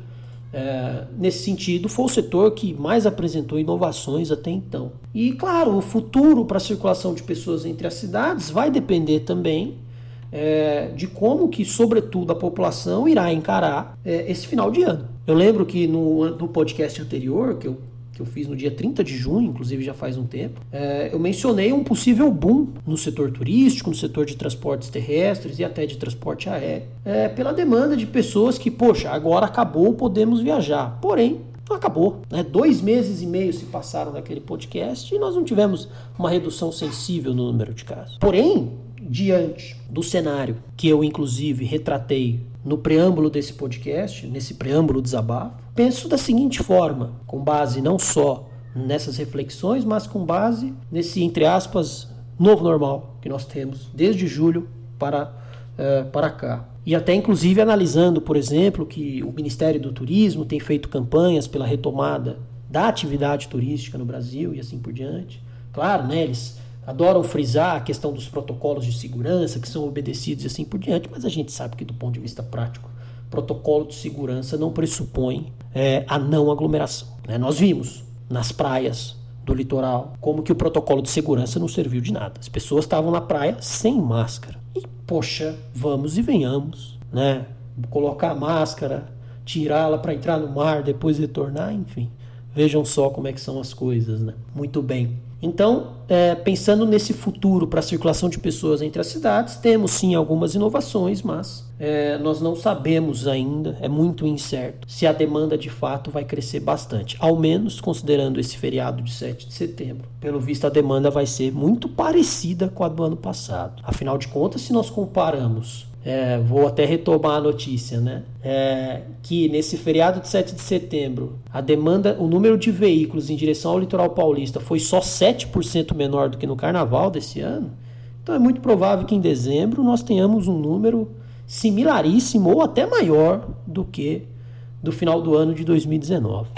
é, nesse sentido, foi o setor que mais apresentou inovações até então. E claro, o futuro para a circulação de pessoas entre as cidades vai depender também é, de como que, sobretudo, a população irá encarar é, esse final de ano. Eu lembro que no, no podcast anterior, que eu que eu fiz no dia 30 de junho, inclusive já faz um tempo, é, eu mencionei um possível boom no setor turístico, no setor de transportes terrestres e até de transporte aéreo, é, pela demanda de pessoas que, poxa, agora acabou, podemos viajar. Porém, não acabou. Né? Dois meses e meio se passaram naquele podcast e nós não tivemos uma redução sensível no número de casos. Porém, diante do cenário que eu, inclusive, retratei no preâmbulo desse podcast, nesse preâmbulo desabafo, penso da seguinte forma, com base não só nessas reflexões, mas com base nesse, entre aspas, novo normal que nós temos desde julho para, uh, para cá. E até inclusive analisando, por exemplo, que o Ministério do Turismo tem feito campanhas pela retomada da atividade turística no Brasil e assim por diante. Claro, né, eles adoram frisar a questão dos protocolos de segurança que são obedecidos e assim por diante, mas a gente sabe que do ponto de vista prático, protocolo de segurança não pressupõe é, a não aglomeração. Né? Nós vimos nas praias do litoral como que o protocolo de segurança não serviu de nada. As pessoas estavam na praia sem máscara. E poxa, vamos e venhamos, né? Colocar a máscara, tirá-la para entrar no mar, depois retornar, enfim. Vejam só como é que são as coisas, né? Muito bem. Então, é, pensando nesse futuro para a circulação de pessoas entre as cidades, temos sim algumas inovações, mas é, nós não sabemos ainda, é muito incerto, se a demanda de fato vai crescer bastante. Ao menos considerando esse feriado de 7 de setembro. Pelo visto, a demanda vai ser muito parecida com a do ano passado. Afinal de contas, se nós comparamos é, vou até retomar a notícia, né? É, que nesse feriado de 7 de setembro, a demanda, o número de veículos em direção ao litoral paulista foi só 7% menor do que no carnaval desse ano. Então é muito provável que em dezembro nós tenhamos um número similaríssimo ou até maior do que do final do ano de 2019.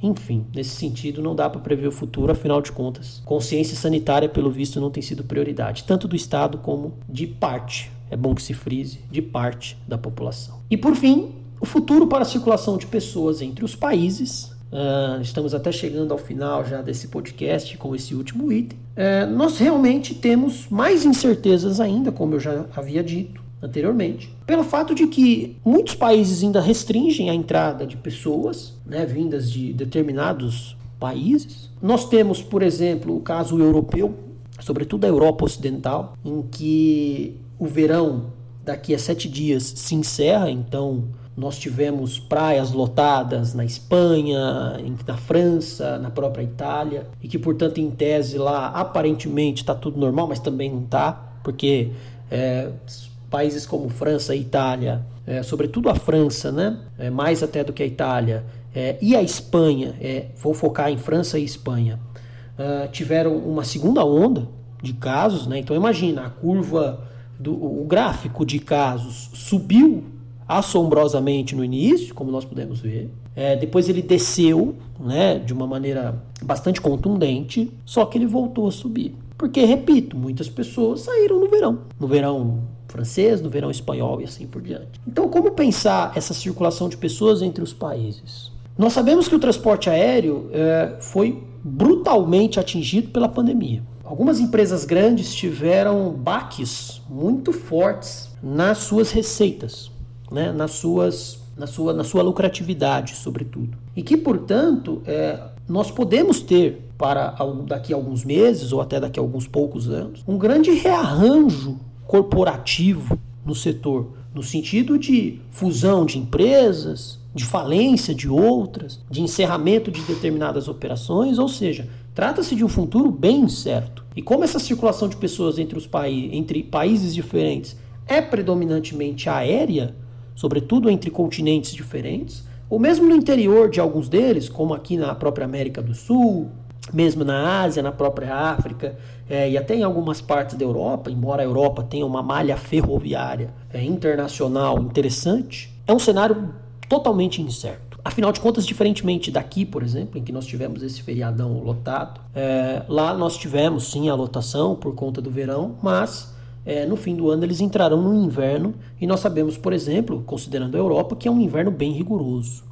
Enfim, nesse sentido, não dá para prever o futuro, afinal de contas, consciência sanitária, pelo visto, não tem sido prioridade, tanto do Estado como de parte é bom que se frise, de parte da população. E por fim, o futuro para a circulação de pessoas entre os países. Uh, estamos até chegando ao final já desse podcast com esse último item. Uh, nós realmente temos mais incertezas ainda, como eu já havia dito anteriormente, pelo fato de que muitos países ainda restringem a entrada de pessoas né, vindas de determinados países. Nós temos, por exemplo, o caso europeu, sobretudo a Europa Ocidental, em que o verão daqui a sete dias se encerra, então nós tivemos praias lotadas na Espanha, na França, na própria Itália, e que, portanto, em tese lá aparentemente está tudo normal, mas também não está, porque é, países como França e Itália, é, sobretudo a França, né, é, mais até do que a Itália, é, e a Espanha, é, vou focar em França e Espanha, uh, tiveram uma segunda onda de casos, né, então imagina a curva do, o gráfico de casos subiu assombrosamente no início, como nós pudemos ver. É, depois ele desceu né, de uma maneira bastante contundente, só que ele voltou a subir. Porque, repito, muitas pessoas saíram no verão. No verão francês, no verão espanhol e assim por diante. Então, como pensar essa circulação de pessoas entre os países? Nós sabemos que o transporte aéreo é, foi brutalmente atingido pela pandemia. Algumas empresas grandes tiveram baques muito fortes nas suas receitas, né? nas suas, na, sua, na sua lucratividade, sobretudo. E que, portanto, é, nós podemos ter para daqui a alguns meses ou até daqui a alguns poucos anos um grande rearranjo corporativo no setor, no sentido de fusão de empresas, de falência de outras, de encerramento de determinadas operações, ou seja, Trata-se de um futuro bem incerto. E como essa circulação de pessoas entre, os paí entre países diferentes é predominantemente aérea, sobretudo entre continentes diferentes, ou mesmo no interior de alguns deles, como aqui na própria América do Sul, mesmo na Ásia, na própria África é, e até em algumas partes da Europa, embora a Europa tenha uma malha ferroviária é, internacional interessante, é um cenário totalmente incerto. Afinal de contas, diferentemente daqui, por exemplo, em que nós tivemos esse feriadão lotado, é, lá nós tivemos sim a lotação por conta do verão, mas é, no fim do ano eles entrarão no inverno e nós sabemos, por exemplo, considerando a Europa, que é um inverno bem rigoroso.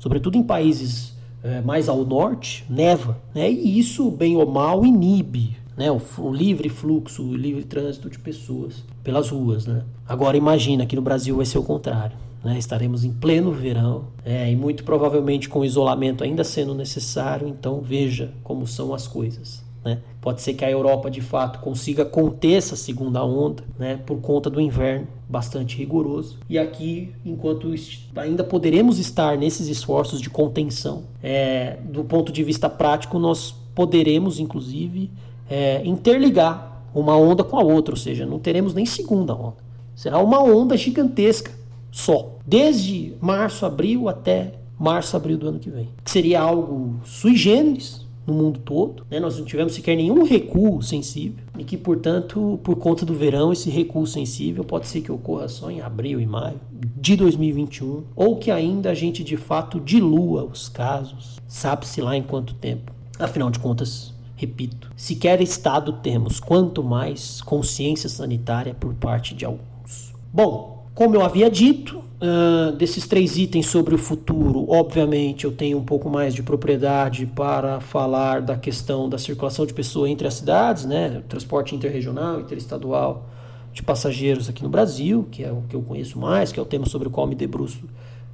Sobretudo em países é, mais ao norte, neva, né? e isso, bem ou mal, inibe né, o, o, livre fluxo, o livre trânsito de pessoas pelas ruas. Né? Agora imagina que no Brasil vai ser o contrário. Né? estaremos em pleno verão é, e muito provavelmente com isolamento ainda sendo necessário, então veja como são as coisas. Né? Pode ser que a Europa de fato consiga conter essa segunda onda né, por conta do inverno bastante rigoroso. E aqui, enquanto ainda poderemos estar nesses esforços de contenção, é, do ponto de vista prático, nós poderemos inclusive é, interligar uma onda com a outra, ou seja, não teremos nem segunda onda. Será uma onda gigantesca só, desde março, abril até março, abril do ano que vem. Que seria algo sui generis, no mundo todo. Né? Nós não tivemos sequer nenhum recuo sensível e que, portanto, por conta do verão, esse recuo sensível pode ser que ocorra só em abril e maio de 2021 ou que ainda a gente de fato dilua os casos, sabe-se lá em quanto tempo. Afinal de contas, repito, sequer Estado temos, quanto mais consciência sanitária por parte de alguns. Bom, como eu havia dito, Uh, desses três itens sobre o futuro, obviamente eu tenho um pouco mais de propriedade para falar da questão da circulação de pessoas entre as cidades, né? Transporte interregional, interestadual de passageiros aqui no Brasil, que é o que eu conheço mais, que é o tema sobre o qual me debruço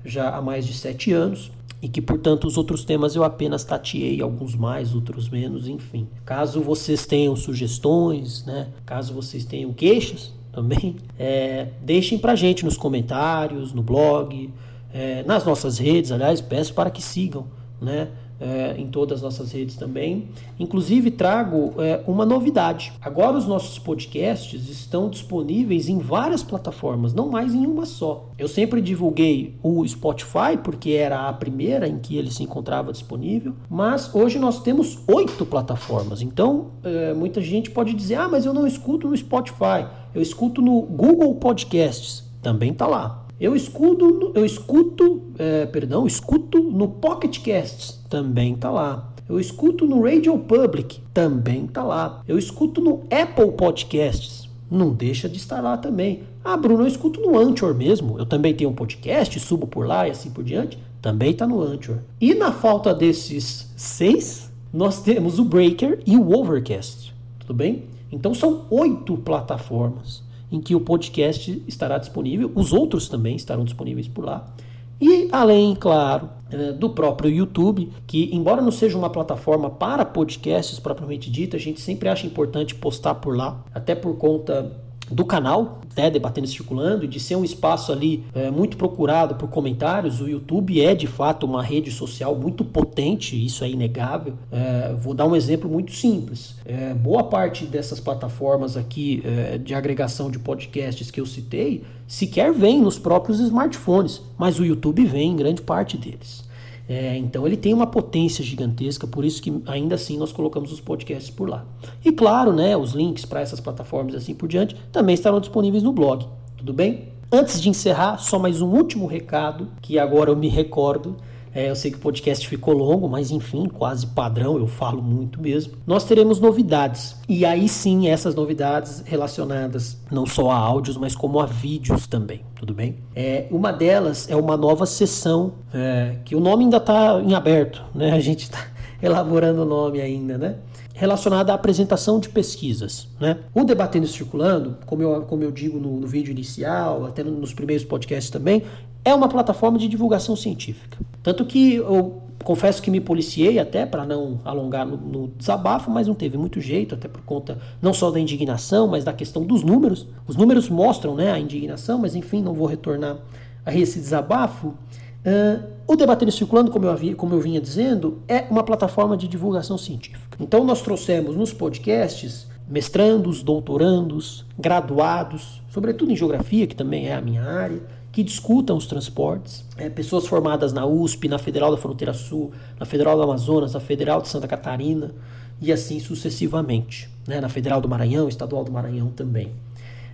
já há mais de sete anos. E que, portanto, os outros temas eu apenas tateei, alguns mais, outros menos, enfim. Caso vocês tenham sugestões, né? Caso vocês tenham queixas, também, é, deixem pra gente nos comentários, no blog, é, nas nossas redes, aliás, peço para que sigam, né? é, em todas as nossas redes também. Inclusive, trago é, uma novidade. Agora, os nossos podcasts estão disponíveis em várias plataformas, não mais em uma só. Eu sempre divulguei o Spotify, porque era a primeira em que ele se encontrava disponível, mas hoje nós temos oito plataformas. Então, é, muita gente pode dizer: ah, mas eu não escuto no Spotify, eu escuto no Google Podcasts. Também está lá. Eu escuto, eu escuto, é, perdão, escuto no Pocket Casts, também tá lá. Eu escuto no Radio Public, também tá lá. Eu escuto no Apple Podcasts, não deixa de estar lá também. Ah, Bruno, eu escuto no Anchor mesmo. Eu também tenho um podcast, subo por lá e assim por diante. Também tá no Anchor. E na falta desses seis, nós temos o Breaker e o Overcast. Tudo bem? Então são oito plataformas em que o podcast estará disponível, os outros também estarão disponíveis por lá. E além, claro, eh, do próprio YouTube, que embora não seja uma plataforma para podcasts propriamente dita, a gente sempre acha importante postar por lá, até por conta do canal, né, Debatendo e Circulando, de ser um espaço ali é, muito procurado por comentários. O YouTube é de fato uma rede social muito potente, isso é inegável. É, vou dar um exemplo muito simples. É, boa parte dessas plataformas aqui é, de agregação de podcasts que eu citei sequer vem nos próprios smartphones, mas o YouTube vem em grande parte deles. É, então ele tem uma potência gigantesca, por isso que ainda assim nós colocamos os podcasts por lá. E claro, né, os links para essas plataformas assim por diante também estarão disponíveis no blog. Tudo bem? Antes de encerrar, só mais um último recado que agora eu me recordo. É, eu sei que o podcast ficou longo, mas enfim, quase padrão, eu falo muito mesmo. Nós teremos novidades. E aí sim, essas novidades relacionadas não só a áudios, mas como a vídeos também, tudo bem? É, uma delas é uma nova sessão, é, que o nome ainda está em aberto, né? A gente está elaborando o nome ainda, né? Relacionada à apresentação de pesquisas. Né? O Debatendo e Circulando, como eu, como eu digo no, no vídeo inicial, até nos primeiros podcasts também, é uma plataforma de divulgação científica. Tanto que eu confesso que me policiei até para não alongar no, no, desabafo, mas não teve muito jeito, até por conta não só da indignação, mas da questão dos números. Os números mostram né, a indignação, mas enfim, não vou retornar a esse desabafo. Uh, o Debatendo Circulando, como eu, havia, como eu vinha dizendo, é uma plataforma de divulgação científica. Então nós trouxemos nos podcasts mestrandos, doutorandos, graduados, sobretudo em geografia, que também é a minha área, que discutam os transportes, é, pessoas formadas na USP, na Federal da Fronteira Sul, na Federal do Amazonas, na Federal de Santa Catarina e assim sucessivamente, né? na Federal do Maranhão, Estadual do Maranhão também.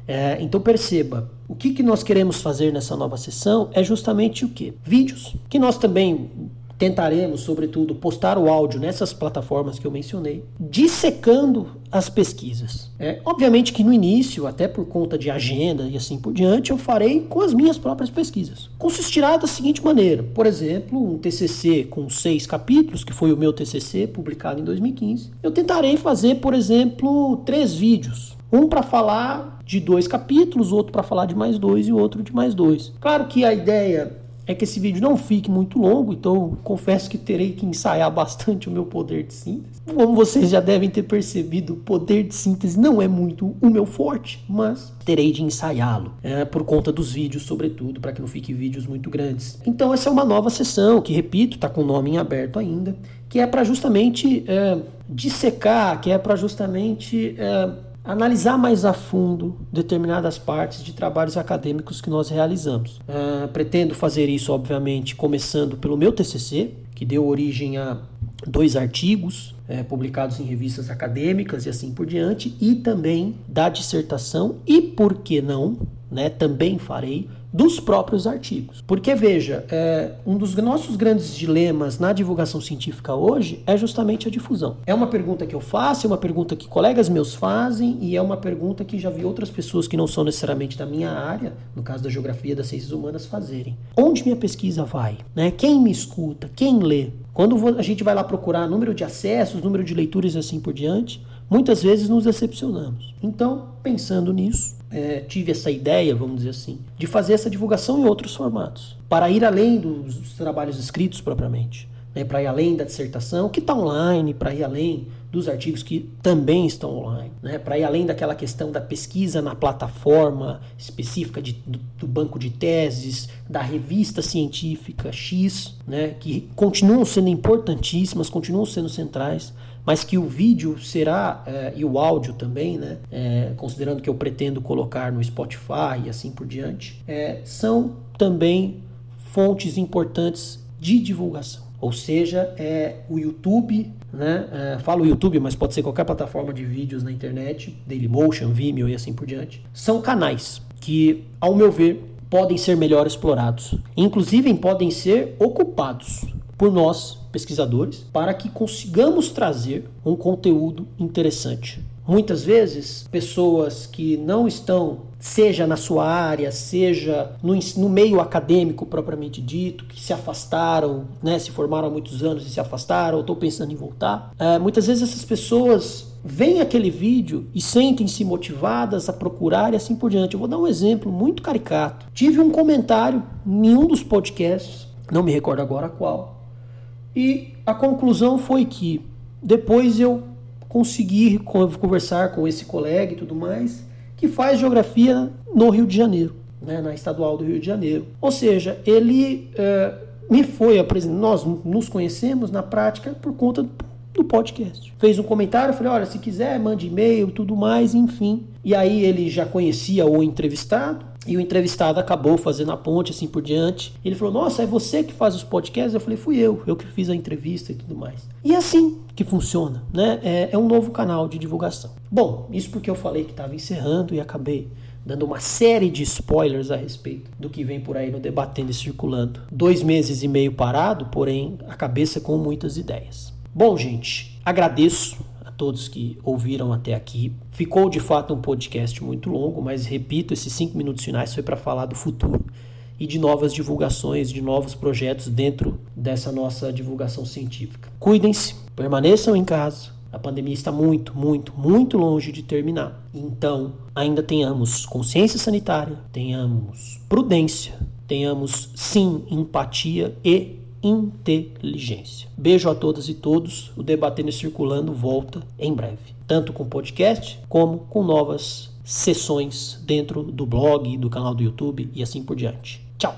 É, então perceba, o que, que nós queremos fazer nessa nova sessão é justamente o que? Vídeos, que nós também tentaremos, sobretudo, postar o áudio nessas plataformas que eu mencionei, dissecando as pesquisas. É, obviamente que no início, até por conta de agenda e assim por diante, eu farei com as minhas próprias pesquisas. Consistirá da seguinte maneira: por exemplo, um TCC com seis capítulos, que foi o meu TCC publicado em 2015, eu tentarei fazer, por exemplo, três vídeos. Um para falar de dois capítulos, outro para falar de mais dois e outro de mais dois. Claro que a ideia é que esse vídeo não fique muito longo, então confesso que terei que ensaiar bastante o meu poder de síntese. Como vocês já devem ter percebido, o poder de síntese não é muito o meu forte, mas terei de ensaiá-lo, é, por conta dos vídeos, sobretudo, para que não fiquem vídeos muito grandes. Então essa é uma nova sessão, que repito, está com o nome em aberto ainda, que é para justamente é, dissecar, que é para justamente é, analisar mais a fundo determinadas partes de trabalhos acadêmicos que nós realizamos. Uh, pretendo fazer isso, obviamente, começando pelo meu TCC, que deu origem a dois artigos é, publicados em revistas acadêmicas e assim por diante, e também da dissertação, e por que não, né, também farei dos próprios artigos. Porque, veja, é, um dos nossos grandes dilemas na divulgação científica hoje é justamente a difusão. É uma pergunta que eu faço, é uma pergunta que colegas meus fazem e é uma pergunta que já vi outras pessoas que não são necessariamente da minha área, no caso da geografia das ciências humanas, fazerem. Onde minha pesquisa vai? Né? Quem me escuta? Quem lê? Quando a gente vai lá procurar número de acessos, número de leituras e assim por diante, muitas vezes nos decepcionamos. Então, pensando nisso, é, tive essa ideia, vamos dizer assim, de fazer essa divulgação em outros formatos, para ir além dos trabalhos escritos propriamente, né, para ir além da dissertação, que está online, para ir além dos artigos que também estão online, né, para ir além daquela questão da pesquisa na plataforma específica de, do, do, banco de teses, da revista científica X, né, que continuam sendo importantíssimas, continuam sendo centrais, mas que o vídeo será, é, e o áudio também, né, é, considerando que eu pretendo colocar no Spotify e assim por diante, é, são também fontes importantes de divulgação. Ou seja, é o YouTube, né? É, falo YouTube, mas pode ser qualquer plataforma de vídeos na internet, Dailymotion, Vimeo e assim por diante. São canais que, ao meu ver, podem ser melhor explorados. Inclusive, podem ser ocupados por nós, pesquisadores, para que consigamos trazer um conteúdo interessante. Muitas vezes, pessoas que não estão, seja na sua área, seja no, no meio acadêmico propriamente dito, que se afastaram, né, se formaram há muitos anos e se afastaram, ou estão pensando em voltar, é, muitas vezes essas pessoas veem aquele vídeo e sentem-se motivadas a procurar e assim por diante. Eu vou dar um exemplo muito caricato. Tive um comentário em um dos podcasts, não me recordo agora qual, e a conclusão foi que depois eu consegui conversar com esse colega e tudo mais, que faz geografia no Rio de Janeiro, né, na estadual do Rio de Janeiro. Ou seja, ele é, me foi apresentado, nós nos conhecemos na prática por conta do podcast. Fez um comentário, eu falei, olha, se quiser, mande e-mail, tudo mais, enfim. E aí ele já conhecia o entrevistado, e o entrevistado acabou fazendo a ponte, assim por diante. Ele falou: Nossa, é você que faz os podcasts? Eu falei: Fui eu, eu que fiz a entrevista e tudo mais. E é assim que funciona, né? É, é um novo canal de divulgação. Bom, isso porque eu falei que estava encerrando e acabei dando uma série de spoilers a respeito do que vem por aí no Debatendo e Circulando. Dois meses e meio parado, porém a cabeça com muitas ideias. Bom, gente, agradeço todos que ouviram até aqui. Ficou de fato um podcast muito longo, mas repito, esses cinco minutos finais foi para falar do futuro e de novas divulgações, de novos projetos dentro dessa nossa divulgação científica. Cuidem-se, permaneçam em casa. A pandemia está muito, muito, muito longe de terminar. Então, ainda tenhamos consciência sanitária, tenhamos prudência, tenhamos sim empatia e inteligência. Beijo a todas e todos. O Debatendo e Circulando volta em breve, tanto com podcast como com novas sessões dentro do blog, do canal do YouTube e assim por diante. Tchau!